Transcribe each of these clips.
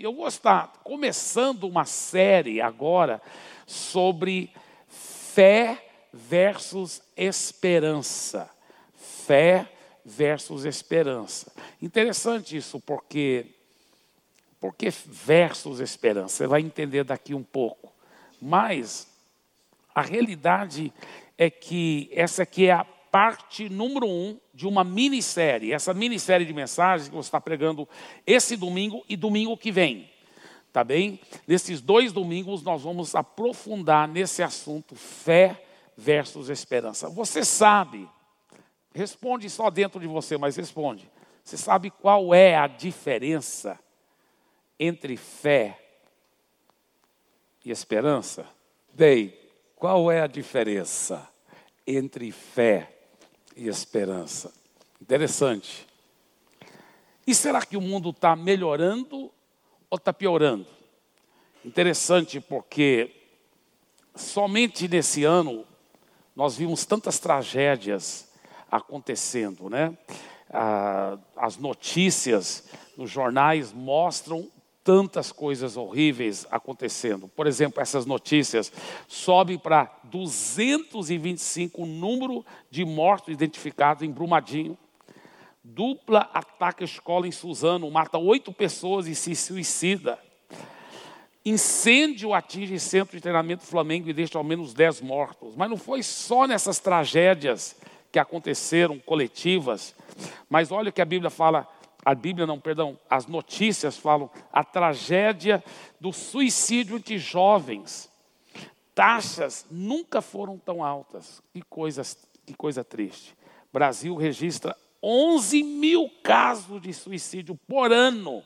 Eu vou estar começando uma série agora sobre fé versus esperança. Fé versus esperança. Interessante isso, porque porque versus esperança. Você vai entender daqui um pouco. Mas a realidade é que essa aqui é a parte número um de uma minissérie. Essa minissérie de mensagens que você está pregando esse domingo e domingo que vem. Tá bem? Nesses dois domingos nós vamos aprofundar nesse assunto fé versus esperança. Você sabe, responde só dentro de você, mas responde. Você sabe qual é a diferença entre fé e esperança? Dei, qual é a diferença entre fé e esperança. Interessante. E será que o mundo está melhorando ou está piorando? Interessante porque somente nesse ano nós vimos tantas tragédias acontecendo, né? Ah, as notícias nos jornais mostram tantas coisas horríveis acontecendo. Por exemplo, essas notícias sobem para 225 o número de mortos identificados em Brumadinho. Dupla ataca a escola em Suzano, mata oito pessoas e se suicida. Incêndio atinge centro de treinamento do Flamengo e deixa ao menos dez mortos. Mas não foi só nessas tragédias que aconteceram, coletivas. Mas olha o que a Bíblia fala a Bíblia não, perdão, as notícias falam a tragédia do suicídio entre jovens. Taxas nunca foram tão altas. Que, coisas, que coisa triste. Brasil registra 11 mil casos de suicídio por ano,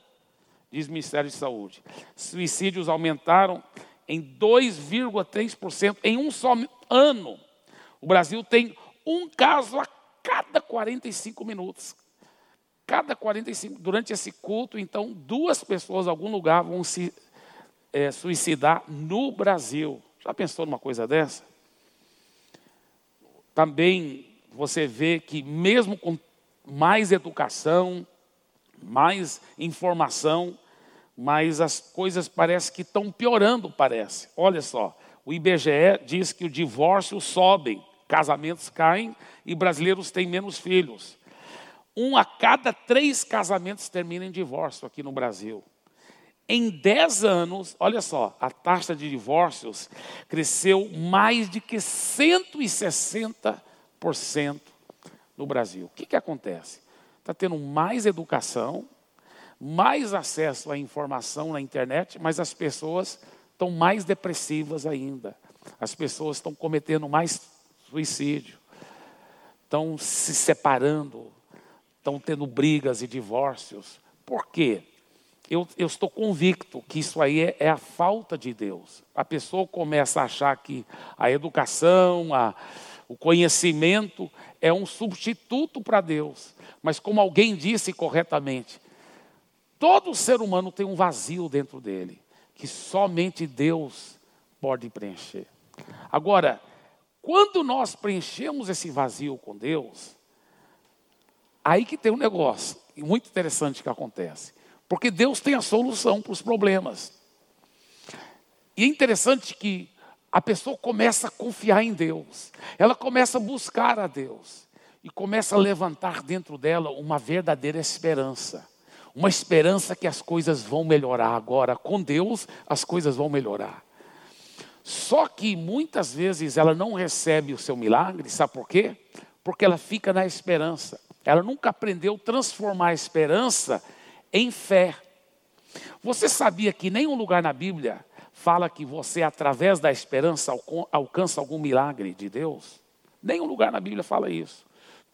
diz o Ministério de Saúde. Suicídios aumentaram em 2,3% em um só ano. O Brasil tem um caso a cada 45 minutos cada 45, durante esse culto, então, duas pessoas em algum lugar vão se é, suicidar no Brasil. Já pensou numa coisa dessa? Também você vê que, mesmo com mais educação, mais informação, mas as coisas parecem que estão piorando, parece. Olha só, o IBGE diz que o divórcio sobe, casamentos caem e brasileiros têm menos filhos. Um a cada três casamentos termina em divórcio aqui no Brasil. Em dez anos, olha só, a taxa de divórcios cresceu mais de que 160% no Brasil. O que, que acontece? Está tendo mais educação, mais acesso à informação na internet, mas as pessoas estão mais depressivas ainda. As pessoas estão cometendo mais suicídio, estão se separando, estão tendo brigas e divórcios. Por quê? Eu, eu estou convicto que isso aí é, é, a falta de Deus. A pessoa começa a achar que a educação, a, o conhecimento é um substituto para Deus. Mas, como alguém disse corretamente, todo ser humano tem um vazio dentro dele, que somente Deus pode preencher. Agora, quando nós preenchemos esse vazio com Deus, Aí que tem um negócio muito interessante que acontece. Porque Deus tem a solução para os problemas. E é interessante que a pessoa começa a confiar em Deus. Ela começa a buscar a Deus. E começa a levantar dentro dela uma verdadeira esperança. Uma esperança que as coisas vão melhorar agora. Com Deus, as coisas vão melhorar. Só que muitas vezes ela não recebe o seu milagre, sabe por quê? Porque ela fica na esperança. Ela nunca aprendeu a transformar a esperança em fé. Você sabia que nenhum lugar na Bíblia fala que você, através da esperança, alcança algum milagre de Deus? Nenhum lugar na Bíblia fala isso.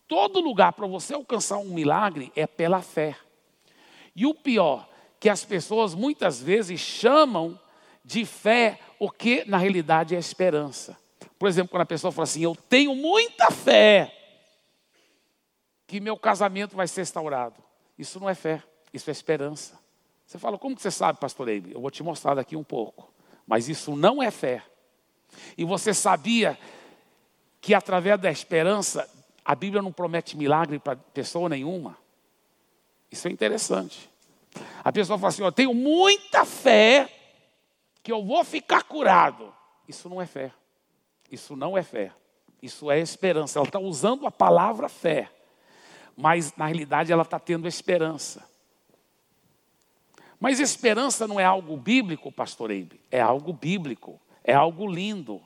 Todo lugar para você alcançar um milagre é pela fé. E o pior, que as pessoas muitas vezes chamam de fé o que na realidade é esperança. Por exemplo, quando a pessoa fala assim: Eu tenho muita fé, que meu casamento vai ser restaurado. Isso não é fé, isso é esperança. Você fala, como que você sabe, pastor Eibe? Eu vou te mostrar daqui um pouco. Mas isso não é fé. E você sabia que através da esperança, a Bíblia não promete milagre para pessoa nenhuma? Isso é interessante. A pessoa fala assim: Eu tenho muita fé que eu vou ficar curado. Isso não é fé. Isso não é fé. Isso é esperança. Ela está usando a palavra fé, mas na realidade ela está tendo esperança. Mas esperança não é algo bíblico, pastor Eibe. É algo bíblico, é algo lindo.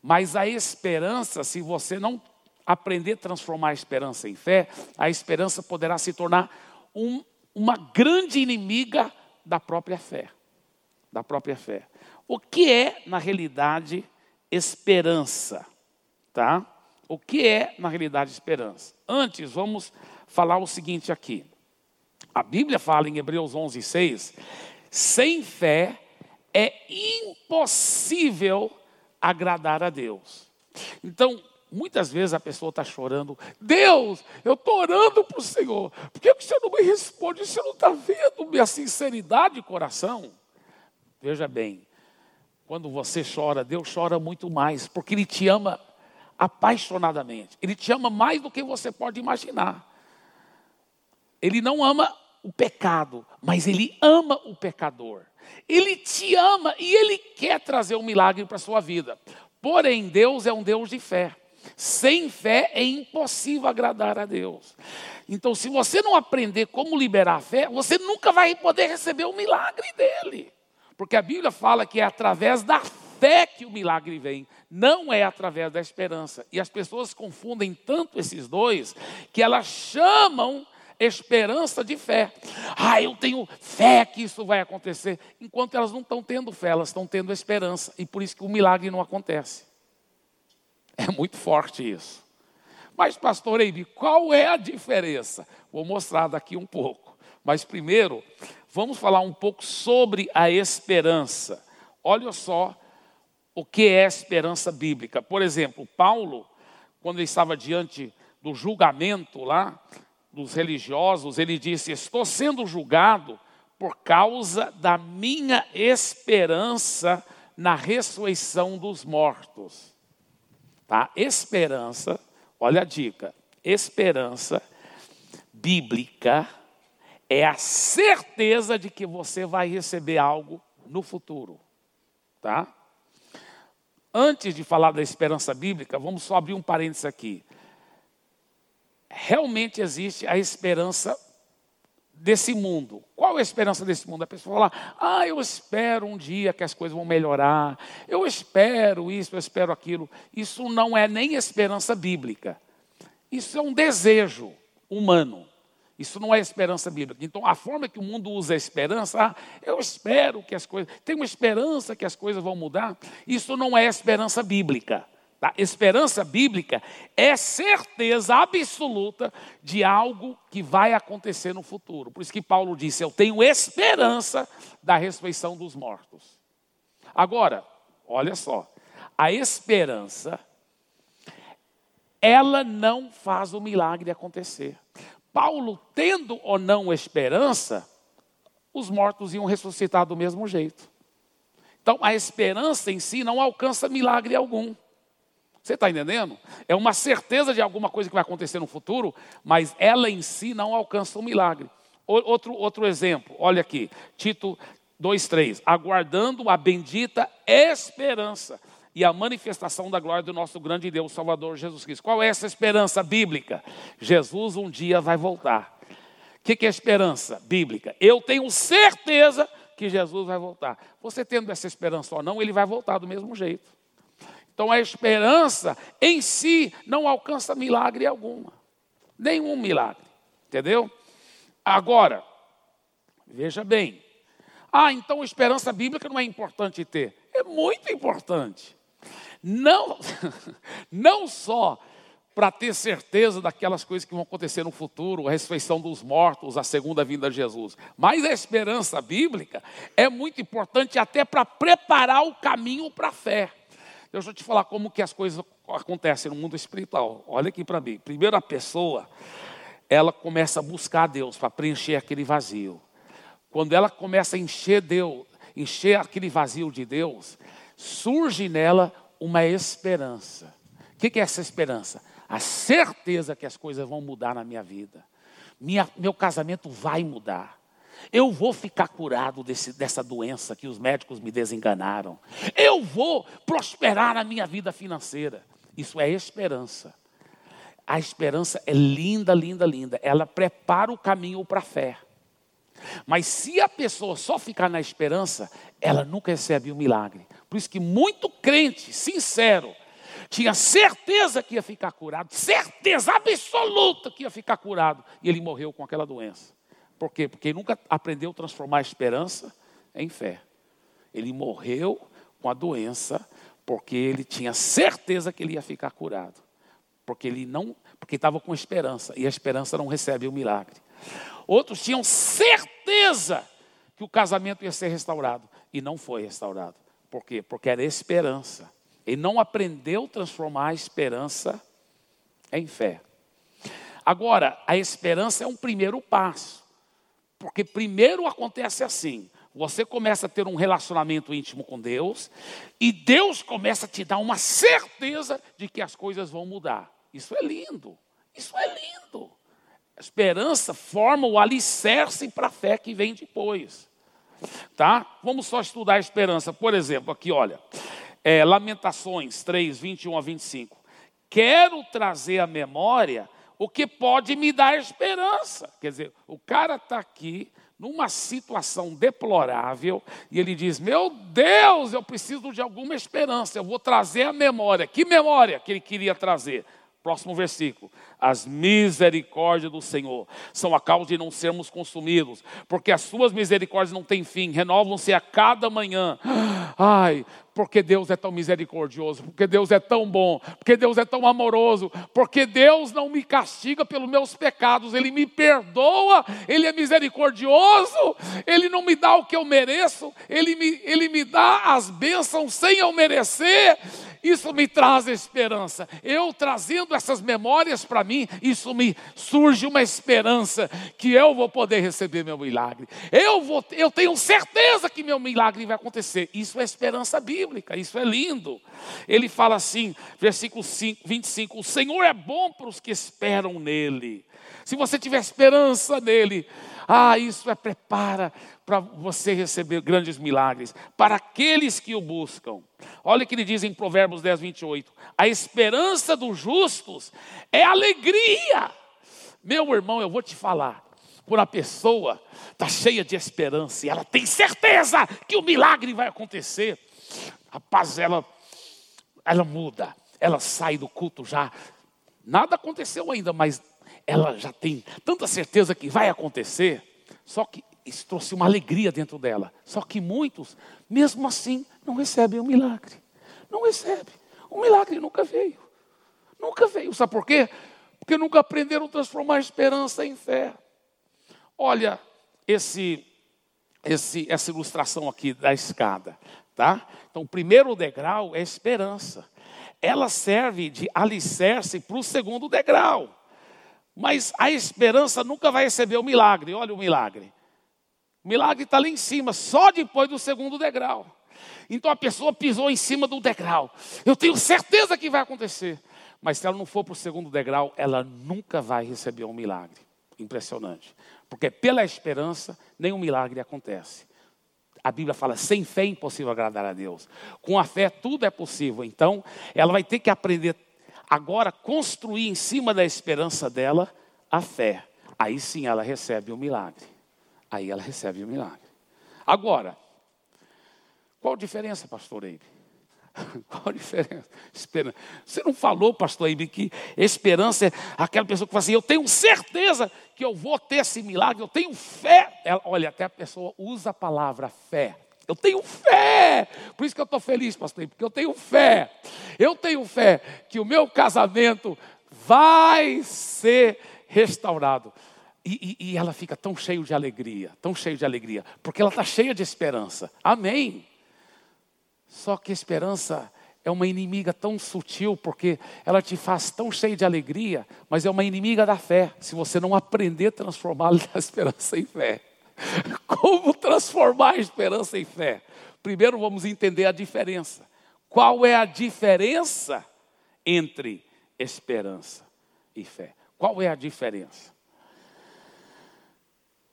Mas a esperança, se você não aprender a transformar a esperança em fé, a esperança poderá se tornar um, uma grande inimiga da própria fé. Da própria fé. O que é, na realidade, esperança? Tá? O que é, na realidade, esperança? Antes, vamos falar o seguinte aqui. A Bíblia fala em Hebreus 11, 6, sem fé é impossível agradar a Deus. Então, muitas vezes a pessoa está chorando, Deus, eu estou orando para o Senhor, por que você não me responde? Você não está vendo minha sinceridade de coração? Veja bem, quando você chora, Deus chora muito mais, porque Ele te ama apaixonadamente. Ele te ama mais do que você pode imaginar. Ele não ama o pecado, mas ele ama o pecador. Ele te ama e ele quer trazer um milagre para a sua vida. Porém, Deus é um Deus de fé. Sem fé é impossível agradar a Deus. Então, se você não aprender como liberar a fé, você nunca vai poder receber o milagre dele. Porque a Bíblia fala que é através da fé que o milagre vem, não é através da esperança. E as pessoas confundem tanto esses dois que elas chamam esperança de fé. Ah, eu tenho fé que isso vai acontecer. Enquanto elas não estão tendo fé, elas estão tendo esperança. E por isso que o milagre não acontece. É muito forte isso. Mas, pastor Eibe, qual é a diferença? Vou mostrar daqui um pouco. Mas primeiro, vamos falar um pouco sobre a esperança. Olha só o que é esperança bíblica. Por exemplo, Paulo, quando ele estava diante do julgamento lá, dos religiosos, ele disse: Estou sendo julgado por causa da minha esperança na ressurreição dos mortos. Tá? Esperança, olha a dica: esperança bíblica é a certeza de que você vai receber algo no futuro. Tá? Antes de falar da esperança bíblica, vamos só abrir um parênteses aqui realmente existe a esperança desse mundo. Qual é a esperança desse mundo? A pessoa fala: "Ah, eu espero um dia que as coisas vão melhorar. Eu espero isso, eu espero aquilo". Isso não é nem esperança bíblica. Isso é um desejo humano. Isso não é esperança bíblica. Então, a forma que o mundo usa a esperança, ah, eu espero que as coisas, tenho esperança que as coisas vão mudar. Isso não é esperança bíblica. Tá? Esperança bíblica é certeza absoluta de algo que vai acontecer no futuro. Por isso que Paulo disse: Eu tenho esperança da ressurreição dos mortos. Agora, olha só, a esperança, ela não faz o milagre acontecer. Paulo, tendo ou não esperança, os mortos iam ressuscitar do mesmo jeito. Então, a esperança em si não alcança milagre algum. Você está entendendo? É uma certeza de alguma coisa que vai acontecer no futuro, mas ela em si não alcança o um milagre. Outro, outro exemplo, olha aqui, Tito 2,3: aguardando a bendita esperança e a manifestação da glória do nosso grande Deus, Salvador Jesus Cristo. Qual é essa esperança bíblica? Jesus um dia vai voltar. O que, que é esperança bíblica? Eu tenho certeza que Jesus vai voltar. Você tendo essa esperança ou não, ele vai voltar do mesmo jeito. Então a esperança em si não alcança milagre alguma. Nenhum milagre. Entendeu? Agora, veja bem. Ah, então esperança bíblica não é importante ter. É muito importante. Não, não só para ter certeza daquelas coisas que vão acontecer no futuro, a ressurreição dos mortos, a segunda vinda de Jesus. Mas a esperança bíblica é muito importante até para preparar o caminho para a fé. Deixa eu te falar como que as coisas acontecem no mundo espiritual. Olha aqui para mim. Primeiro a pessoa, ela começa a buscar Deus para preencher aquele vazio. Quando ela começa a encher Deus, encher aquele vazio de Deus, surge nela uma esperança. O que é essa esperança? A certeza que as coisas vão mudar na minha vida. Minha, meu casamento vai mudar. Eu vou ficar curado desse, dessa doença que os médicos me desenganaram. Eu vou prosperar na minha vida financeira. Isso é esperança. A esperança é linda, linda, linda. Ela prepara o caminho para a fé. Mas se a pessoa só ficar na esperança, ela nunca recebe o milagre. Por isso que muito crente, sincero, tinha certeza que ia ficar curado, certeza absoluta que ia ficar curado, e ele morreu com aquela doença. Por quê? Porque ele nunca aprendeu a transformar a esperança em fé. Ele morreu com a doença porque ele tinha certeza que ele ia ficar curado. Porque ele não, porque estava com esperança, e a esperança não recebe o milagre. Outros tinham certeza que o casamento ia ser restaurado e não foi restaurado. Por quê? Porque era esperança. Ele não aprendeu a transformar a esperança em fé. Agora, a esperança é um primeiro passo. Porque primeiro acontece assim: você começa a ter um relacionamento íntimo com Deus, e Deus começa a te dar uma certeza de que as coisas vão mudar. Isso é lindo. Isso é lindo. A esperança forma o alicerce para a fé que vem depois. Tá? Vamos só estudar a esperança. Por exemplo, aqui, olha. É, Lamentações 3, 21 a 25. Quero trazer à memória o que pode me dar esperança. Quer dizer, o cara está aqui numa situação deplorável e ele diz: Meu Deus, eu preciso de alguma esperança, eu vou trazer a memória. Que memória que ele queria trazer? Próximo versículo. As misericórdias do Senhor são a causa de não sermos consumidos, porque as suas misericórdias não têm fim, renovam-se a cada manhã. Ai, porque Deus é tão misericordioso, porque Deus é tão bom, porque Deus é tão amoroso, porque Deus não me castiga pelos meus pecados, Ele me perdoa, Ele é misericordioso, Ele não me dá o que eu mereço, Ele me, Ele me dá as bênçãos sem eu merecer. Isso me traz esperança. Eu trazendo essas memórias para mim, isso me surge uma esperança que eu vou poder receber meu milagre. Eu vou, eu tenho certeza que meu milagre vai acontecer. Isso é esperança bíblica, isso é lindo. Ele fala assim, versículo 5, 25: O Senhor é bom para os que esperam nele. Se você tiver esperança nele, ah, isso é prepara para você receber grandes milagres, para aqueles que o buscam. Olha o que ele diz em Provérbios 10, 28. A esperança dos justos é alegria. Meu irmão, eu vou te falar. Quando a pessoa está cheia de esperança e ela tem certeza que o milagre vai acontecer, rapaz, ela, ela muda, ela sai do culto já. Nada aconteceu ainda, mas ela já tem tanta certeza que vai acontecer. Só que isso trouxe uma alegria dentro dela. Só que muitos, mesmo assim, não recebem o milagre. Não recebem. O milagre nunca veio. Nunca veio. Sabe por quê? Porque nunca aprenderam a transformar a esperança em fé. Olha esse, esse, essa ilustração aqui da escada. Tá? Então, o primeiro degrau é esperança. Ela serve de alicerce para o segundo degrau. Mas a esperança nunca vai receber o milagre. Olha o milagre. O milagre está lá em cima, só depois do segundo degrau. Então a pessoa pisou em cima do degrau. Eu tenho certeza que vai acontecer. Mas se ela não for para o segundo degrau, ela nunca vai receber um milagre. Impressionante. Porque pela esperança, nenhum milagre acontece. A Bíblia fala: sem fé é impossível agradar a Deus. Com a fé, tudo é possível. Então, ela vai ter que aprender agora construir em cima da esperança dela a fé. Aí sim ela recebe o milagre aí ela recebe o milagre. Agora, qual a diferença, pastor Eibe? Qual a diferença? Esperança. Você não falou, pastor Eibe, que esperança é aquela pessoa que fala assim: eu tenho certeza que eu vou ter esse milagre, eu tenho fé. Ela, olha, até a pessoa usa a palavra fé. Eu tenho fé. Por isso que eu estou feliz, pastor, porque eu tenho fé. Eu tenho fé que o meu casamento vai ser restaurado. E, e, e, ela fica tão cheia de alegria, tão cheia de alegria, porque ela está cheia de esperança. Amém. Só que esperança é uma inimiga tão sutil, porque ela te faz tão cheio de alegria, mas é uma inimiga da fé, se você não aprender a transformar a esperança em fé. Como transformar a esperança em fé? Primeiro vamos entender a diferença. Qual é a diferença entre esperança e fé? Qual é a diferença?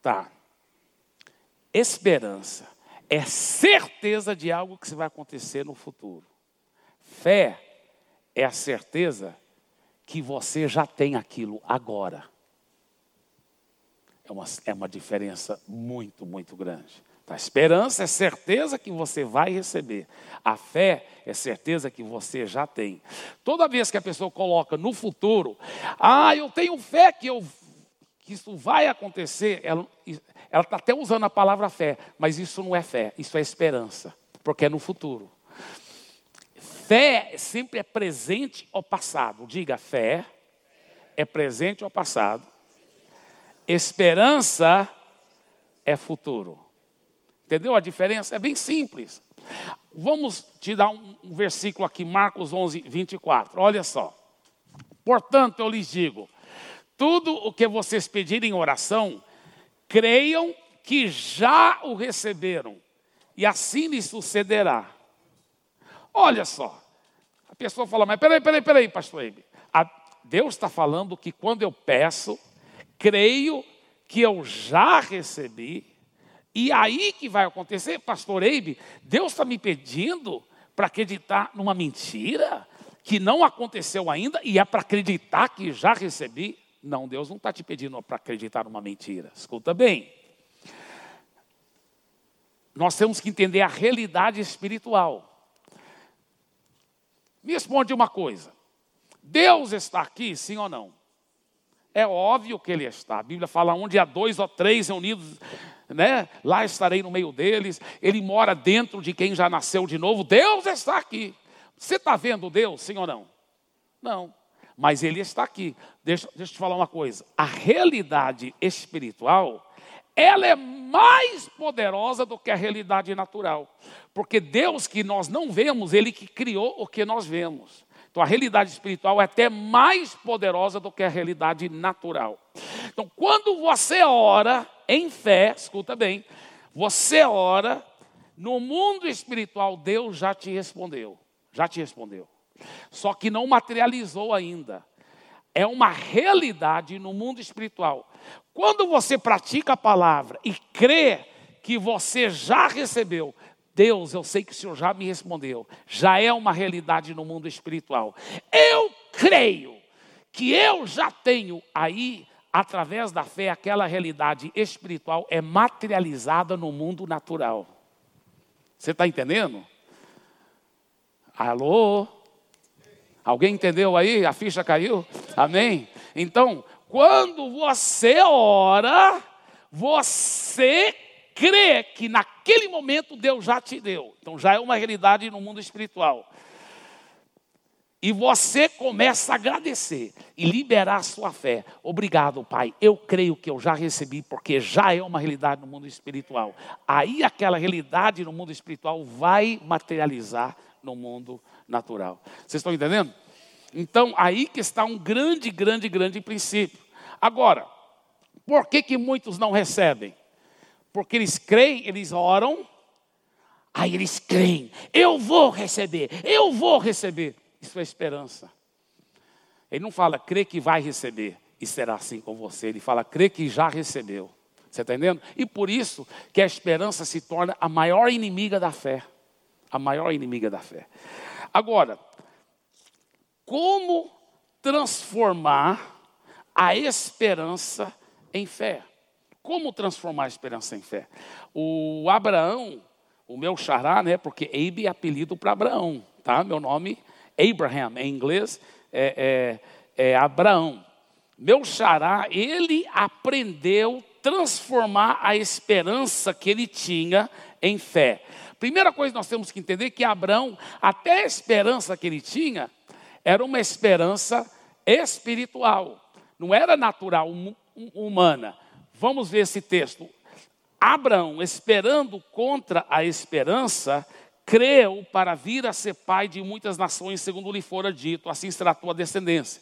Tá. Esperança é certeza de algo que vai acontecer no futuro. Fé é a certeza que você já tem aquilo agora. É uma, é uma diferença muito, muito grande. A esperança é certeza que você vai receber. A fé é certeza que você já tem. Toda vez que a pessoa coloca no futuro, ah, eu tenho fé que, eu, que isso vai acontecer, ela está até usando a palavra fé, mas isso não é fé, isso é esperança, porque é no futuro. Fé sempre é presente ou passado. Diga, fé é presente ou passado. Esperança é futuro. Entendeu a diferença? É bem simples. Vamos te dar um, um versículo aqui, Marcos 11, 24. Olha só. Portanto, eu lhes digo: tudo o que vocês pedirem em oração, creiam que já o receberam, e assim lhes sucederá. Olha só. A pessoa fala, mas peraí, peraí, peraí, pastor Eibe. Deus está falando que quando eu peço, creio que eu já recebi, e aí que vai acontecer, pastor Eibe, Deus está me pedindo para acreditar numa mentira que não aconteceu ainda e é para acreditar que já recebi. Não, Deus não está te pedindo para acreditar numa mentira. Escuta bem. Nós temos que entender a realidade espiritual. Me responde uma coisa: Deus está aqui, sim ou não? É óbvio que Ele está. A Bíblia fala: onde há dois ou três reunidos né? Lá estarei no meio deles. Ele mora dentro de quem já nasceu de novo. Deus está aqui. Você está vendo Deus, sim ou não? Não. Mas Ele está aqui. Deixa, deixa eu te falar uma coisa. A realidade espiritual, ela é mais poderosa do que a realidade natural. Porque Deus que nós não vemos, Ele que criou o que nós vemos. Então a realidade espiritual é até mais poderosa do que a realidade natural. Então quando você ora, em fé, escuta bem, você ora, no mundo espiritual, Deus já te respondeu. Já te respondeu. Só que não materializou ainda. É uma realidade no mundo espiritual. Quando você pratica a palavra e crê que você já recebeu, Deus, eu sei que o Senhor já me respondeu. Já é uma realidade no mundo espiritual. Eu creio que eu já tenho aí através da fé, aquela realidade espiritual é materializada no mundo natural. Você está entendendo? Alô? Alguém entendeu aí? A ficha caiu? Amém? Então, quando você ora, você crê que naquele momento Deus já te deu. Então já é uma realidade no mundo espiritual. E você começa a agradecer e liberar a sua fé. Obrigado, Pai. Eu creio que eu já recebi, porque já é uma realidade no mundo espiritual. Aí aquela realidade no mundo espiritual vai materializar no mundo natural. Vocês estão entendendo? Então, aí que está um grande, grande, grande princípio. Agora, por que, que muitos não recebem? Porque eles creem, eles oram, aí eles creem, eu vou receber, eu vou receber. Isso é esperança. Ele não fala, crê que vai receber e será assim com você. Ele fala, crê que já recebeu. Você está entendendo? E por isso que a esperança se torna a maior inimiga da fé. A maior inimiga da fé. Agora, como transformar a esperança em fé? Como transformar a esperança em fé? O Abraão, o meu xará, né? Porque Eibe é apelido para Abraão, tá? Meu nome Abraham, em inglês, é, é, é Abraão. Meu xará, ele aprendeu transformar a esperança que ele tinha em fé. Primeira coisa que nós temos que entender é que Abraão, até a esperança que ele tinha, era uma esperança espiritual, não era natural, humana. Vamos ver esse texto. Abraão, esperando contra a esperança, creu para vir a ser pai de muitas nações, segundo lhe fora dito, assim será a tua descendência.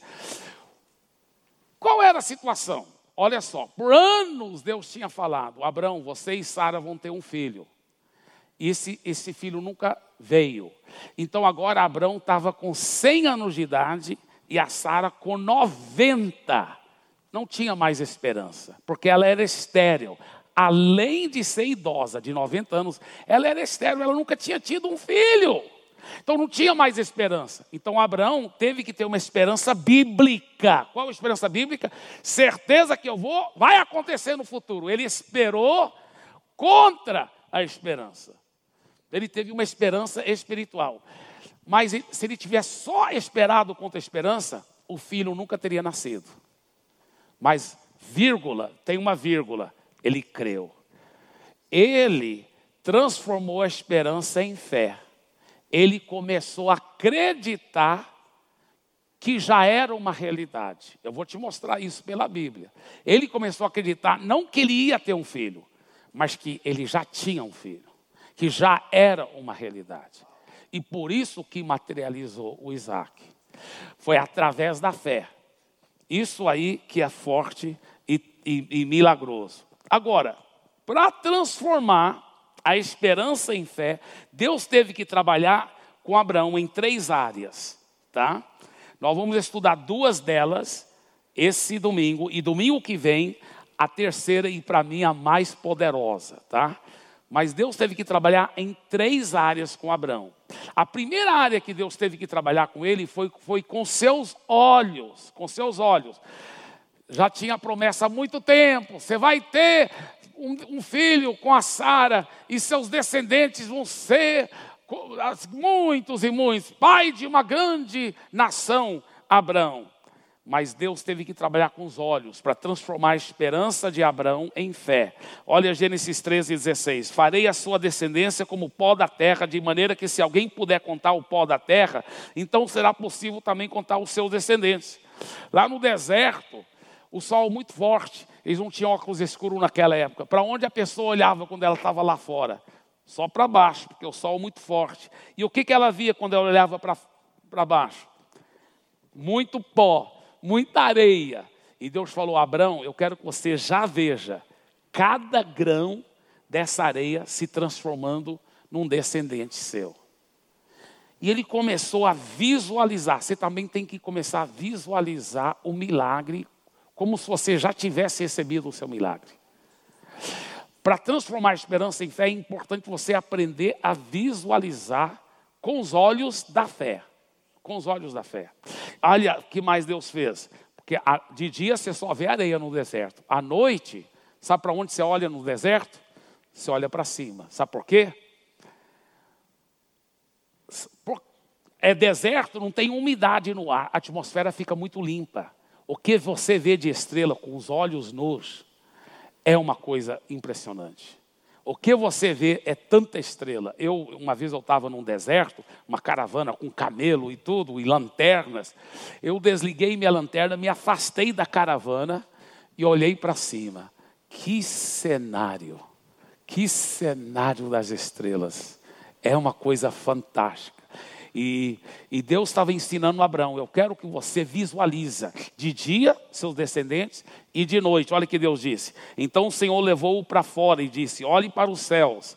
Qual era a situação? Olha só, por anos Deus tinha falado: Abraão, você e Sara vão ter um filho. Esse, esse filho nunca veio. Então agora Abraão estava com 100 anos de idade e a Sara com 90. Não tinha mais esperança, porque ela era estéril. além de ser idosa, de 90 anos, ela era estéril, ela nunca tinha tido um filho. Então não tinha mais esperança. Então Abraão teve que ter uma esperança bíblica. Qual a esperança bíblica? Certeza que eu vou, vai acontecer no futuro. Ele esperou contra a esperança. Ele teve uma esperança espiritual. Mas se ele tivesse só esperado contra a esperança, o filho nunca teria nascido. Mas, vírgula, tem uma vírgula, ele creu. Ele transformou a esperança em fé ele começou a acreditar que já era uma realidade. Eu vou te mostrar isso pela Bíblia. Ele começou a acreditar não que ele ia ter um filho, mas que ele já tinha um filho, que já era uma realidade. E por isso que materializou o Isaac. Foi através da fé. Isso aí que é forte e, e, e milagroso. Agora, para transformar a esperança em fé, Deus teve que trabalhar com Abraão em três áreas, tá? Nós vamos estudar duas delas esse domingo e domingo que vem a terceira e para mim a mais poderosa, tá? Mas Deus teve que trabalhar em três áreas com Abraão. A primeira área que Deus teve que trabalhar com ele foi, foi com seus olhos, com seus olhos. Já tinha promessa há muito tempo, você vai ter um, um filho com a Sara e seus descendentes vão ser muitos e muitos, pai de uma grande nação, Abraão. Mas Deus teve que trabalhar com os olhos para transformar a esperança de Abraão em fé. Olha Gênesis 13, 16: Farei a sua descendência como pó da terra, de maneira que se alguém puder contar o pó da terra, então será possível também contar os seus descendentes. Lá no deserto, o sol muito forte, eles não tinham óculos escuros naquela época. Para onde a pessoa olhava quando ela estava lá fora? Só para baixo, porque o sol muito forte. E o que, que ela via quando ela olhava para baixo? Muito pó, muita areia. E Deus falou: Abraão, eu quero que você já veja cada grão dessa areia se transformando num descendente seu. E ele começou a visualizar. Você também tem que começar a visualizar o milagre como se você já tivesse recebido o seu milagre. Para transformar a esperança em fé, é importante você aprender a visualizar com os olhos da fé. Com os olhos da fé. Olha o que mais Deus fez. Porque de dia você só vê areia no deserto. À noite, sabe para onde você olha no deserto? Você olha para cima. Sabe por quê? É deserto, não tem umidade no ar, a atmosfera fica muito limpa. O que você vê de estrela com os olhos nus é uma coisa impressionante. O que você vê é tanta estrela. Eu, uma vez eu estava num deserto, uma caravana com camelo e tudo, e lanternas. Eu desliguei minha lanterna, me afastei da caravana e olhei para cima. Que cenário! Que cenário das estrelas! É uma coisa fantástica. E, e Deus estava ensinando Abraão: eu quero que você visualiza de dia seus descendentes e de noite. Olha que Deus disse. Então o Senhor levou-o para fora e disse: Olhe para os céus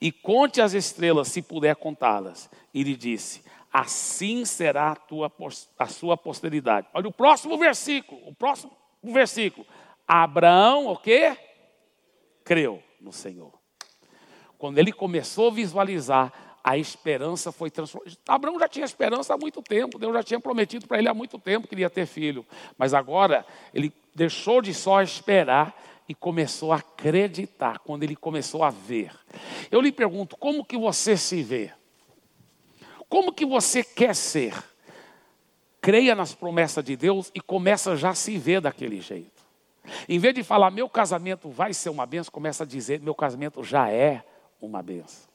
e conte as estrelas, se puder contá-las. E lhe disse: Assim será a, tua, a sua posteridade. Olha o próximo versículo. O próximo versículo. Abraão, o quê? Creu no Senhor. Quando ele começou a visualizar a esperança foi transformada. Abraão já tinha esperança há muito tempo, Deus já tinha prometido para ele há muito tempo que ele ia ter filho. Mas agora ele deixou de só esperar e começou a acreditar, quando ele começou a ver. Eu lhe pergunto, como que você se vê? Como que você quer ser? Creia nas promessas de Deus e começa já a se ver daquele jeito. Em vez de falar, meu casamento vai ser uma benção, começa a dizer, meu casamento já é uma benção.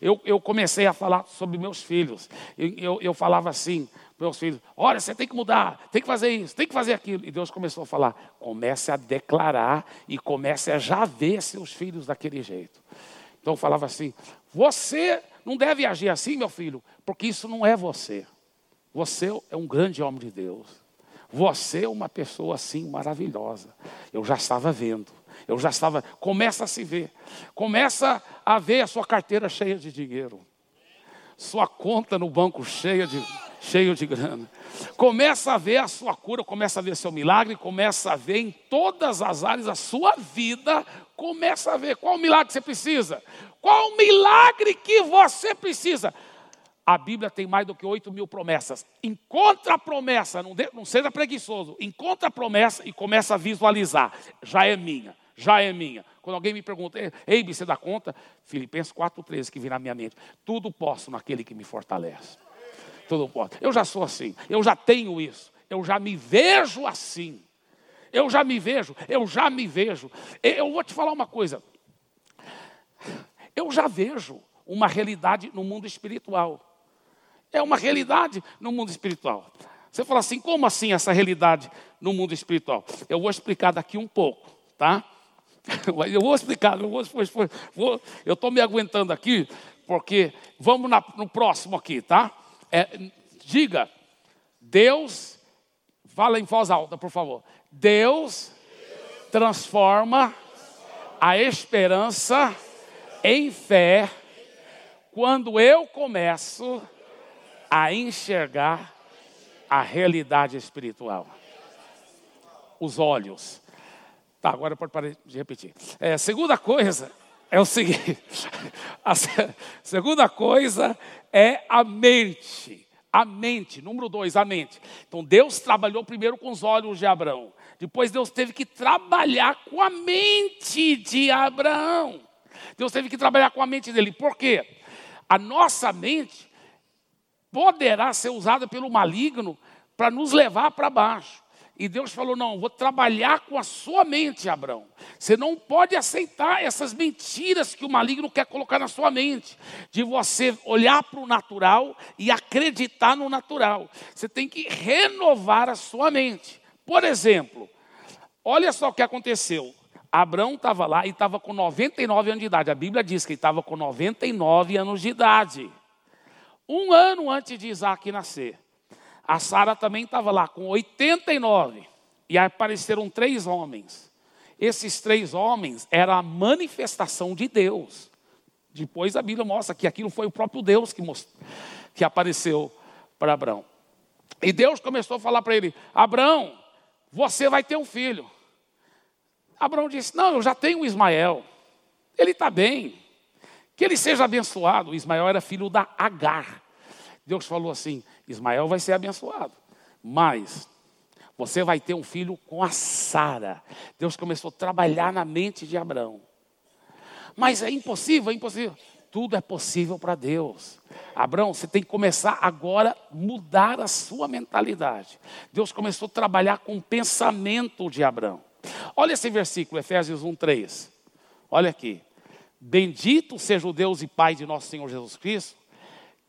Eu, eu comecei a falar sobre meus filhos. Eu, eu, eu falava assim, meus filhos, olha, você tem que mudar, tem que fazer isso, tem que fazer aquilo. E Deus começou a falar, comece a declarar e comece a já ver seus filhos daquele jeito. Então eu falava assim, você não deve agir assim, meu filho, porque isso não é você. Você é um grande homem de Deus. Você é uma pessoa assim maravilhosa. Eu já estava vendo. Eu já estava, começa a se ver, começa a ver a sua carteira cheia de dinheiro, sua conta no banco cheia de, cheio de grana. Começa a ver a sua cura, começa a ver seu milagre, começa a ver em todas as áreas a sua vida Começa a ver qual milagre você precisa. Qual milagre que você precisa? A Bíblia tem mais do que 8 mil promessas. Encontra a promessa, não, de, não seja preguiçoso. Encontra a promessa e começa a visualizar. Já é minha, já é minha. Quando alguém me pergunta, ei, você dá conta? Filipenses 4,13 que vem na minha mente. Tudo posso naquele que me fortalece. Tudo posso. Eu já sou assim, eu já tenho isso, eu já me vejo assim. Eu já me vejo, eu já me vejo. Eu vou te falar uma coisa. Eu já vejo uma realidade no mundo espiritual. É uma realidade no mundo espiritual. Você fala assim, como assim essa realidade no mundo espiritual? Eu vou explicar daqui um pouco, tá? Eu vou explicar, eu vou, vou eu estou me aguentando aqui, porque vamos na, no próximo aqui, tá? É, diga, Deus, fala em voz alta, por favor. Deus transforma a esperança em fé quando eu começo a enxergar a realidade espiritual. Os olhos. Tá, agora pode parar de repetir. É, segunda coisa é o seguinte: a segunda coisa é a mente. A mente, número dois, a mente. Então Deus trabalhou primeiro com os olhos de Abraão. Depois Deus teve que trabalhar com a mente de Abraão. Deus teve que trabalhar com a mente dele. Por quê? A nossa mente poderá ser usada pelo maligno para nos levar para baixo. E Deus falou: Não, vou trabalhar com a sua mente, Abraão. Você não pode aceitar essas mentiras que o maligno quer colocar na sua mente, de você olhar para o natural e acreditar no natural. Você tem que renovar a sua mente. Por exemplo, olha só o que aconteceu. Abraão estava lá e estava com 99 anos de idade. A Bíblia diz que ele estava com 99 anos de idade. Um ano antes de Isaac nascer. A Sara também estava lá com 89. E apareceram três homens. Esses três homens eram a manifestação de Deus. Depois a Bíblia mostra que aquilo foi o próprio Deus que, mostrou, que apareceu para Abraão. E Deus começou a falar para ele: Abraão, você vai ter um filho. Abraão disse: Não, eu já tenho Ismael. Ele está bem. Que ele seja abençoado. Ismael era filho da Agar. Deus falou assim: Ismael vai ser abençoado, mas você vai ter um filho com a Sara. Deus começou a trabalhar na mente de Abraão. Mas é impossível, é impossível. Tudo é possível para Deus. Abraão, você tem que começar agora a mudar a sua mentalidade. Deus começou a trabalhar com o pensamento de Abraão. Olha esse versículo, Efésios 1:3. Olha aqui. Bendito seja o Deus e Pai de nosso Senhor Jesus Cristo,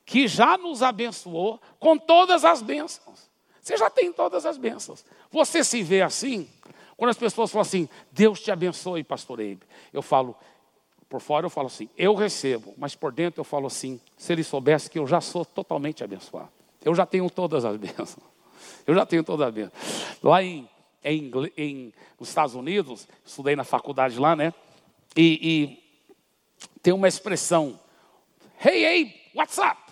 que já nos abençoou com todas as bênçãos. Você já tem todas as bênçãos. Você se vê assim? Quando as pessoas falam assim, Deus te abençoe, pastor Eibe. Eu falo, por fora eu falo assim, eu recebo, mas por dentro eu falo assim, se ele soubesse que eu já sou totalmente abençoado. Eu já tenho todas as bênçãos. Eu já tenho todas as bênçãos. Lá em, em, em, nos Estados Unidos, estudei na faculdade lá, né? E, e tem uma expressão, hey, hey, what's up?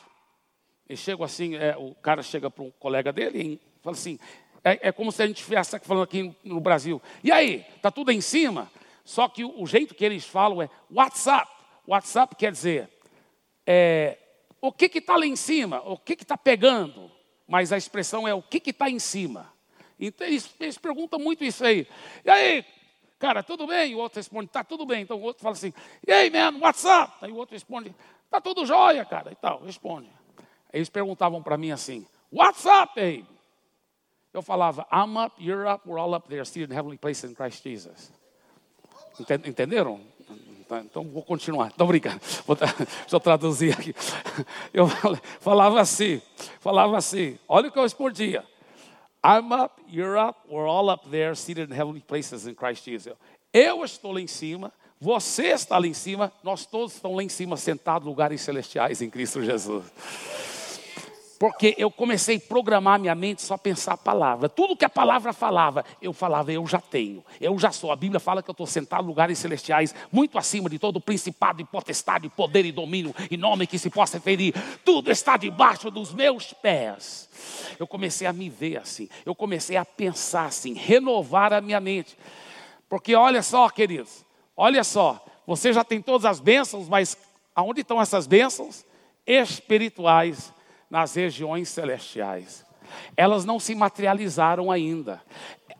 E chego assim, é, o cara chega para um colega dele e fala assim, é, é como se a gente estivesse falando aqui no Brasil. E aí, tá tudo em cima? Só que o, jeito que eles falam é WhatsApp. WhatsApp quer dizer, é, o que está lá em cima? O que está pegando? Mas a expressão é o que está em cima. Então eles, eles perguntam muito isso aí. E aí, cara, tudo bem? O outro responde, tá tudo bem. Então o outro fala assim, e aí, man, what's up? Aí o outro responde, tá tudo jóia, cara, e tal, responde. Eles perguntavam para mim assim, what's up, babe? Eu falava, I'm up, you're up, we're all up there, seated in heavenly places in Christ Jesus. Entenderam? Tá, então vou continuar. Estou brincando. Vou, deixa eu traduzir aqui. Eu falava assim, falava assim, olha o que eu respondia. I'm up, you're up, we're all up there, seated in heavenly places in Christ Jesus. Eu estou lá em cima, você está lá em cima, nós todos estamos lá em cima, sentados em lugares celestiais em Cristo Jesus. Porque eu comecei a programar minha mente só pensar a palavra. Tudo que a palavra falava, eu falava, eu já tenho, eu já sou. A Bíblia fala que eu estou sentado em lugares celestiais, muito acima de todo principado e potestade, poder e domínio, e nome que se possa ferir. Tudo está debaixo dos meus pés. Eu comecei a me ver assim, eu comecei a pensar assim, renovar a minha mente. Porque olha só, queridos, Olha só, você já tem todas as bênçãos, mas aonde estão essas bênçãos? Espirituais nas regiões celestiais. Elas não se materializaram ainda.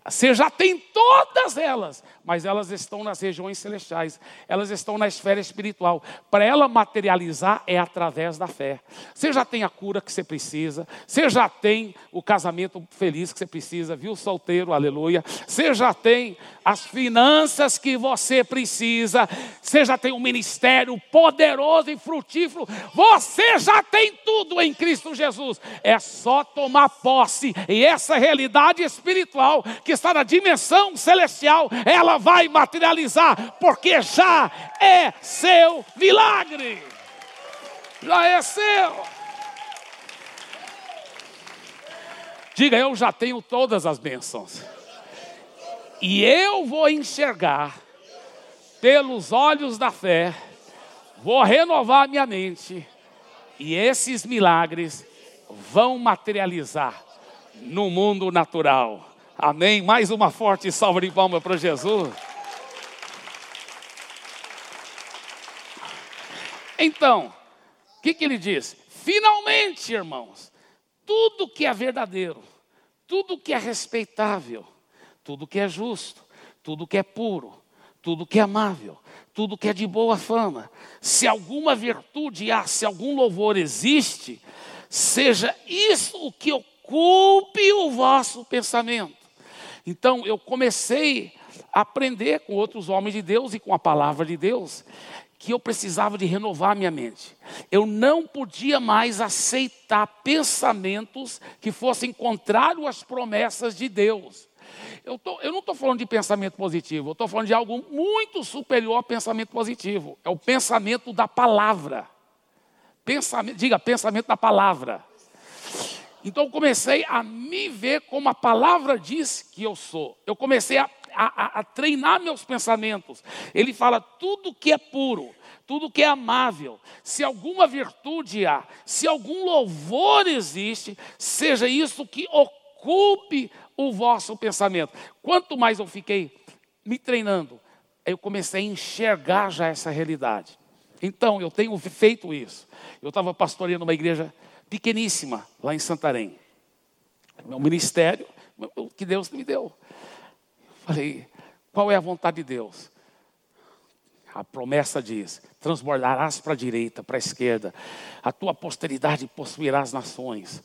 Você já tem todas elas, mas elas estão nas regiões celestiais, elas estão na esfera espiritual. Para ela materializar é através da fé. Você já tem a cura que você precisa, você já tem o casamento feliz que você precisa, viu, solteiro, aleluia. Você já tem as finanças que você precisa, você já tem um ministério poderoso e frutífero, você já tem tudo em Cristo Jesus. É só tomar posse, e essa realidade espiritual que está na dimensão celestial, ela vai materializar, porque já é seu milagre. Já é seu. Diga, eu já tenho todas as bênçãos. E eu vou enxergar pelos olhos da fé, vou renovar minha mente, e esses milagres vão materializar no mundo natural. Amém? Mais uma forte salva de palmas para Jesus. Então, o que, que ele diz? Finalmente, irmãos, tudo que é verdadeiro, tudo que é respeitável, tudo que é justo, tudo que é puro, tudo que é amável, tudo que é de boa fama, se alguma virtude há, se algum louvor existe, seja isso o que ocupe o vosso pensamento. Então eu comecei a aprender com outros homens de Deus e com a palavra de Deus que eu precisava de renovar minha mente. Eu não podia mais aceitar pensamentos que fossem contrários às promessas de Deus. Eu, tô, eu não estou falando de pensamento positivo, eu estou falando de algo muito superior ao pensamento positivo. É o pensamento da palavra. Pensamento, diga, pensamento da palavra. Então comecei a me ver como a palavra diz que eu sou. Eu comecei a, a, a, treinar meus pensamentos. Ele fala tudo que é puro, tudo que é amável, se alguma virtude há, se algum louvor existe, seja isso que ocupe o vosso pensamento. Quanto mais eu fiquei me treinando, eu comecei a enxergar já essa realidade. Então, eu tenho feito isso. Eu estava pastoreando uma igreja pequeníssima, lá em Santarém. Meu ministério, o que Deus me deu. Falei, qual é a vontade de Deus? A promessa diz: transbordarás para a direita, para a esquerda, a tua posteridade possuirá as nações.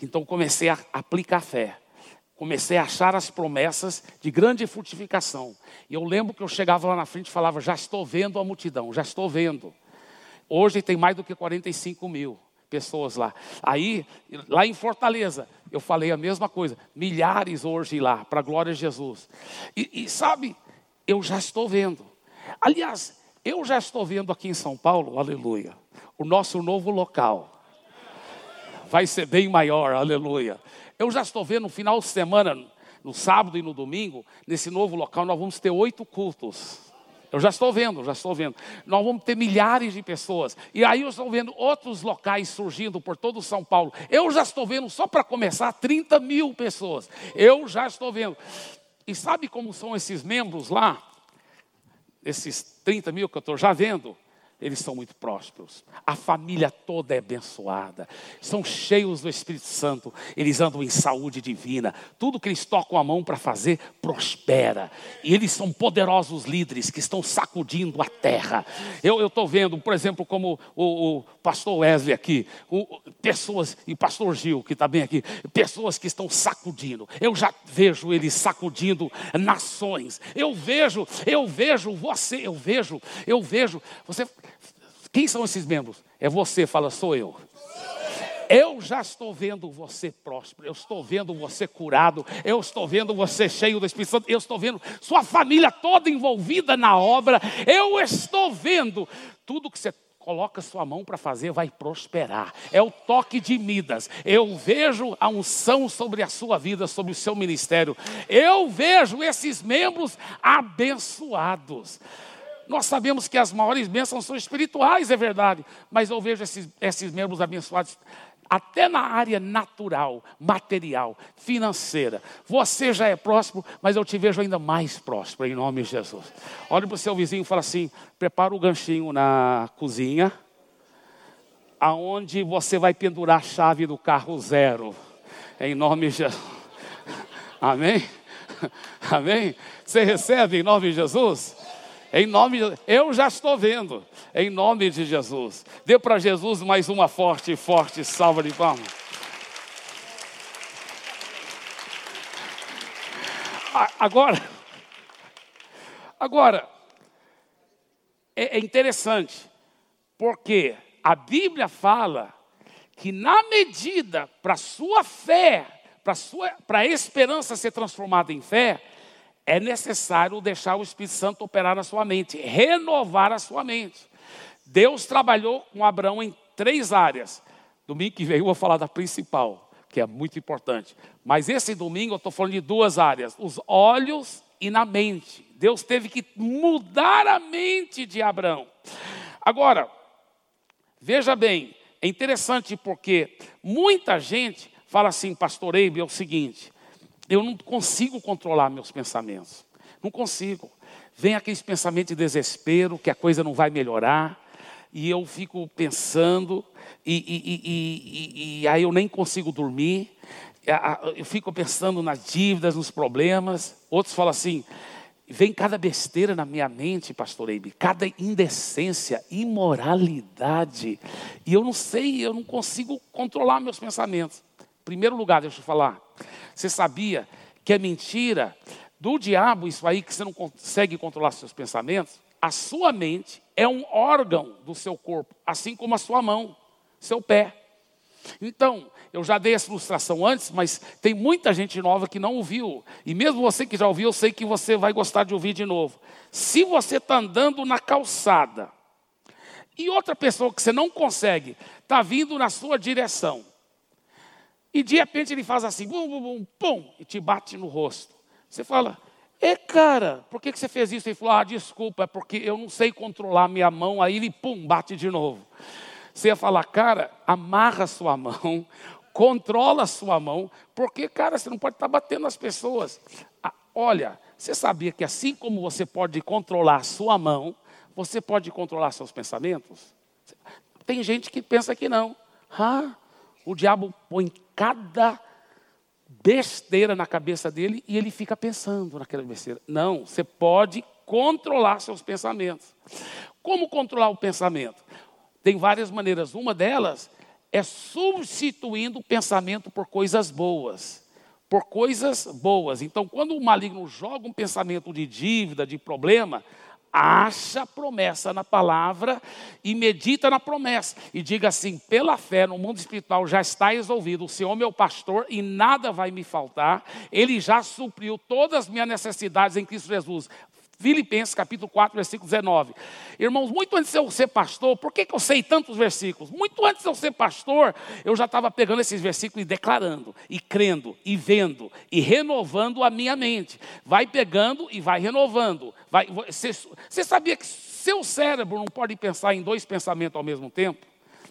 Então comecei a aplicar fé, comecei a achar as promessas de grande frutificação. E eu lembro que eu chegava lá na frente e falava: já estou vendo a multidão, já estou vendo. Hoje tem mais do que 45 mil pessoas lá. Aí, lá em Fortaleza, eu falei a mesma coisa. Milhares hoje lá, para a glória de Jesus. E, e sabe, eu já estou vendo. Aliás, eu já estou vendo aqui em São Paulo, aleluia, o nosso novo local. Vai ser bem maior, aleluia. Eu já estou vendo no final de semana, no sábado e no domingo, nesse novo local, nós vamos ter oito cultos. Eu já estou vendo, já estou vendo. Nós vamos ter milhares de pessoas. E aí eu estou vendo outros locais surgindo por todo São Paulo. Eu já estou vendo, só para começar, 30 mil pessoas. Eu já estou vendo. E sabe como são esses membros lá? Esses 30 mil que eu estou já vendo? Eles são muito prósperos. A família toda é abençoada. São cheios do Espírito Santo. Eles andam em saúde divina. Tudo que eles tocam a mão para fazer prospera. E eles são poderosos líderes que estão sacudindo a terra. Eu estou vendo, por exemplo, como o, o pastor Wesley aqui, o, pessoas, e o pastor Gil, que está bem aqui, pessoas que estão sacudindo. Eu já vejo eles sacudindo nações. Eu vejo, eu vejo você, eu vejo, eu vejo. Você quem são esses membros? É você, fala, sou eu. Eu já estou vendo você próspero, eu estou vendo você curado, eu estou vendo você cheio do Espírito Santo, eu estou vendo sua família toda envolvida na obra, eu estou vendo tudo que você coloca sua mão para fazer vai prosperar. É o toque de Midas. Eu vejo a unção sobre a sua vida, sobre o seu ministério. Eu vejo esses membros abençoados. Nós sabemos que as maiores bênçãos são espirituais, é verdade, mas eu vejo esses, esses membros abençoados até na área natural, material, financeira. Você já é próspero, mas eu te vejo ainda mais próspero, em nome de Jesus. Olhe para o seu vizinho e fala assim: prepara o ganchinho na cozinha, aonde você vai pendurar a chave do carro zero, em nome de Jesus. Amém? Amém? Você recebe em nome de Jesus? Em nome eu já estou vendo. Em nome de Jesus. Dê para Jesus mais uma forte, forte salva de palmas. Agora, agora é, é interessante porque a Bíblia fala que na medida para sua fé, para sua para a esperança ser transformada em fé, é necessário deixar o Espírito Santo operar na sua mente, renovar a sua mente. Deus trabalhou com Abraão em três áreas. Domingo que vem eu vou falar da principal, que é muito importante. Mas esse domingo eu estou falando de duas áreas: os olhos e na mente. Deus teve que mudar a mente de Abraão. Agora, veja bem, é interessante porque muita gente fala assim, pastor Eibe, é o seguinte: eu não consigo controlar meus pensamentos. Não consigo. Vem aqueles pensamentos de desespero, que a coisa não vai melhorar, e eu fico pensando, e, e, e, e aí eu nem consigo dormir, eu fico pensando nas dívidas, nos problemas. Outros falam assim: vem cada besteira na minha mente, pastor Eibe, cada indecência, imoralidade, e eu não sei, eu não consigo controlar meus pensamentos. Primeiro lugar, deixa eu falar, você sabia que é mentira do diabo isso aí, que você não consegue controlar seus pensamentos? A sua mente é um órgão do seu corpo, assim como a sua mão, seu pé. Então, eu já dei essa ilustração antes, mas tem muita gente nova que não ouviu. E mesmo você que já ouviu, eu sei que você vai gostar de ouvir de novo. Se você está andando na calçada e outra pessoa que você não consegue está vindo na sua direção, e de repente ele faz assim, bum, bum, bum, pum, e te bate no rosto. Você fala, é cara, por que, que você fez isso? Ele falou, ah, desculpa, é porque eu não sei controlar minha mão, aí ele, pum, bate de novo. Você ia falar, cara, amarra sua mão, controla sua mão, porque, cara, você não pode estar batendo nas pessoas. Ah, olha, você sabia que assim como você pode controlar sua mão, você pode controlar seus pensamentos? Tem gente que pensa que não. Ah, o diabo põe cada besteira na cabeça dele e ele fica pensando naquela besteira. Não, você pode controlar seus pensamentos. Como controlar o pensamento? Tem várias maneiras. Uma delas é substituindo o pensamento por coisas boas. Por coisas boas. Então, quando o maligno joga um pensamento de dívida, de problema, acha a promessa na palavra e medita na promessa. E diga assim: pela fé no mundo espiritual já está resolvido. O Senhor é meu pastor e nada vai me faltar. Ele já supriu todas as minhas necessidades em Cristo Jesus. Filipenses capítulo 4, versículo 19. Irmãos, muito antes de eu ser pastor, por que, que eu sei tantos versículos? Muito antes de eu ser pastor, eu já estava pegando esses versículos e declarando, e crendo, e vendo, e renovando a minha mente. Vai pegando e vai renovando. Vai, você, você sabia que seu cérebro não pode pensar em dois pensamentos ao mesmo tempo?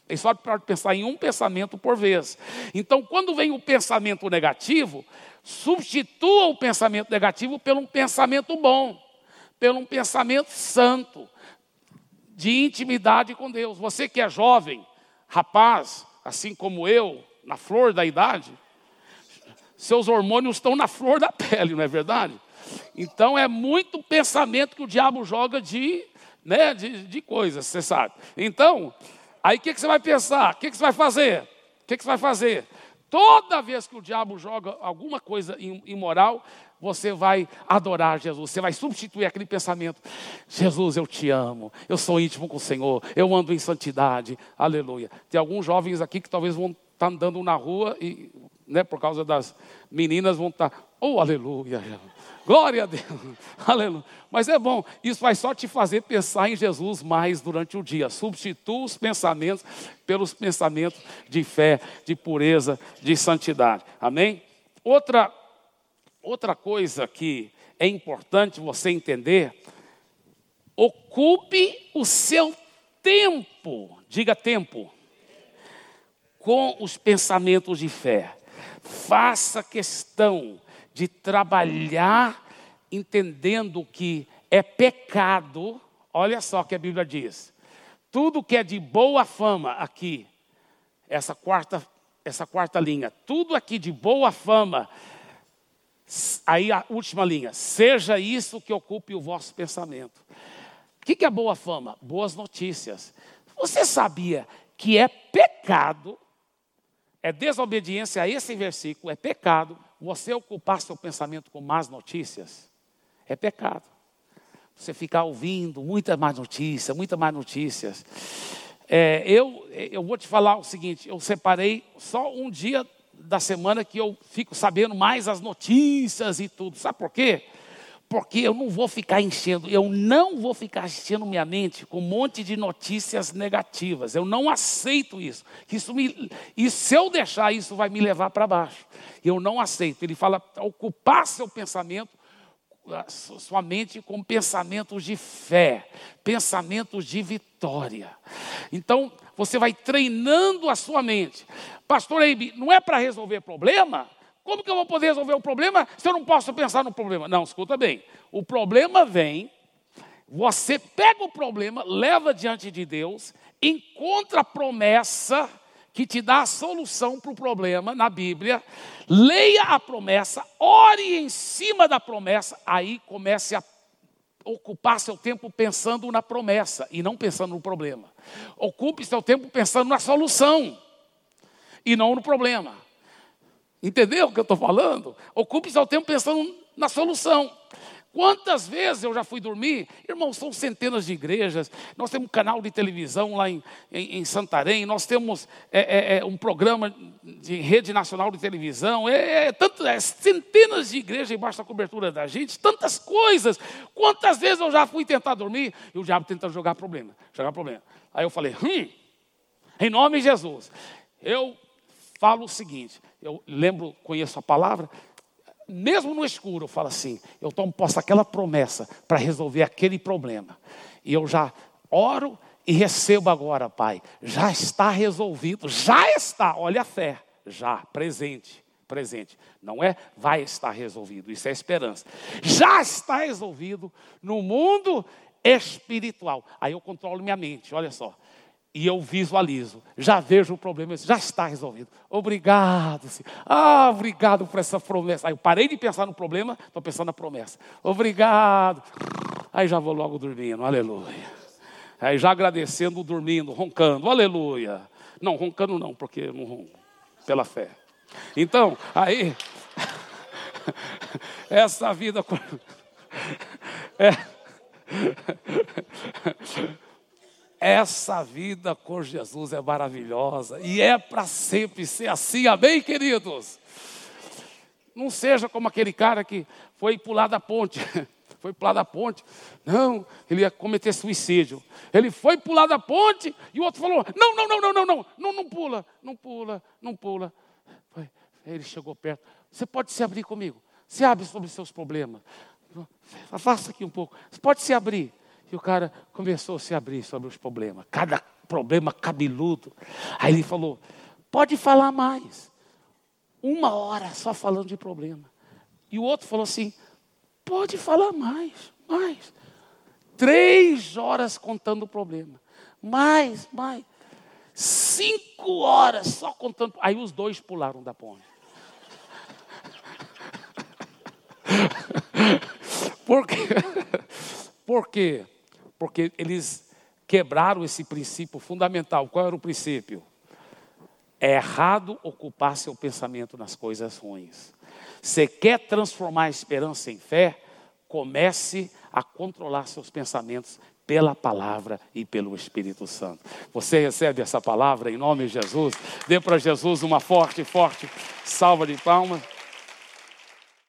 Ele só pode pensar em um pensamento por vez. Então, quando vem o pensamento negativo, substitua o pensamento negativo pelo um pensamento bom pelo um pensamento santo, de intimidade com Deus. Você que é jovem, rapaz, assim como eu, na flor da idade, seus hormônios estão na flor da pele, não é verdade? Então é muito pensamento que o diabo joga de, né, de, de coisas, você sabe. Então, aí o que, que você vai pensar? O que, que você vai fazer? O que, que você vai fazer? Toda vez que o diabo joga alguma coisa imoral, você vai adorar Jesus, você vai substituir aquele pensamento: Jesus, eu te amo, eu sou íntimo com o Senhor, eu ando em santidade, aleluia. Tem alguns jovens aqui que talvez vão estar tá andando na rua e, né, por causa das meninas, vão estar, tá, oh, aleluia, glória a Deus, aleluia. Mas é bom, isso vai só te fazer pensar em Jesus mais durante o dia. Substitua os pensamentos pelos pensamentos de fé, de pureza, de santidade, amém? Outra Outra coisa que é importante você entender Ocupe o seu tempo, diga tempo, com os pensamentos de fé. Faça questão de trabalhar entendendo que é pecado. Olha só o que a Bíblia diz. Tudo que é de boa fama aqui, essa quarta, essa quarta linha, tudo aqui de boa fama, aí a última linha, seja isso que ocupe o vosso pensamento que, que é boa fama? Boas notícias. Você sabia que é pecado, é desobediência a esse versículo, é pecado você ocupar seu pensamento com más notícias? É pecado. Você ficar ouvindo muitas más notícias, muitas más notícias. É, eu, eu vou te falar o seguinte: eu separei só um dia da semana que eu fico sabendo mais as notícias e tudo. Sabe por quê? Porque eu não vou ficar enchendo, eu não vou ficar enchendo minha mente com um monte de notícias negativas. Eu não aceito isso. isso me, e se eu deixar isso, vai me levar para baixo. Eu não aceito. Ele fala ocupar seu pensamento, sua mente com pensamentos de fé, pensamentos de vitória. Então, você vai treinando a sua mente. Pastor Eibe, não é para resolver problema? Como que eu vou poder resolver o problema se eu não posso pensar no problema? Não, escuta bem. O problema vem, você pega o problema, leva diante de Deus, encontra a promessa que te dá a solução para o problema na Bíblia, leia a promessa, ore em cima da promessa, aí comece a ocupar seu tempo pensando na promessa e não pensando no problema. Ocupe seu tempo pensando na solução e não no problema. Entendeu o que eu estou falando? Ocupe seu tempo pensando na solução. Quantas vezes eu já fui dormir? Irmão, são centenas de igrejas. Nós temos um canal de televisão lá em, em, em Santarém. Nós temos é, é, é um programa de rede nacional de televisão. É, é, tanto, é, centenas de igrejas embaixo da cobertura da gente. Tantas coisas. Quantas vezes eu já fui tentar dormir e o diabo tenta jogar problema. Jogar problema. Aí eu falei, hum, em nome de Jesus. Eu falo o seguinte: eu lembro, conheço a palavra, mesmo no escuro, eu falo assim: eu tomo posse daquela promessa para resolver aquele problema. E eu já oro e recebo agora, Pai. Já está resolvido, já está, olha a fé, já, presente, presente. Não é vai estar resolvido, isso é esperança. Já está resolvido no mundo espiritual. Aí eu controlo minha mente, olha só e eu visualizo, já vejo o problema, já está resolvido. Obrigado, Senhor. Ah, obrigado por essa promessa. Aí eu parei de pensar no problema, estou pensando na promessa. Obrigado. Aí já vou logo dormindo, aleluia. Aí já agradecendo, dormindo, roncando, aleluia. Não, roncando não, porque eu não ronco, pela fé. Então, aí, essa vida. É, essa vida com Jesus é maravilhosa e é para sempre ser assim, amém, queridos? Não seja como aquele cara que foi pular da ponte, foi pular da ponte, não, ele ia cometer suicídio. Ele foi pular da ponte e o outro falou: não, não, não, não, não, não, não, não pula, não pula, não pula. Ele chegou perto, você pode se abrir comigo, se abre sobre os seus problemas. Afasta aqui um pouco, você pode se abrir. E o cara começou a se abrir sobre os problemas, cada problema cabeludo. Aí ele falou: pode falar mais. Uma hora só falando de problema. E o outro falou assim: pode falar mais, mais. Três horas contando o problema. Mais, mais. Cinco horas só contando. Aí os dois pularam da ponte. Por quê? Por quê? Porque eles quebraram esse princípio fundamental. Qual era o princípio? É errado ocupar seu pensamento nas coisas ruins. Você quer transformar a esperança em fé? Comece a controlar seus pensamentos pela palavra e pelo Espírito Santo. Você recebe essa palavra em nome de Jesus? Dê para Jesus uma forte, forte salva de palmas.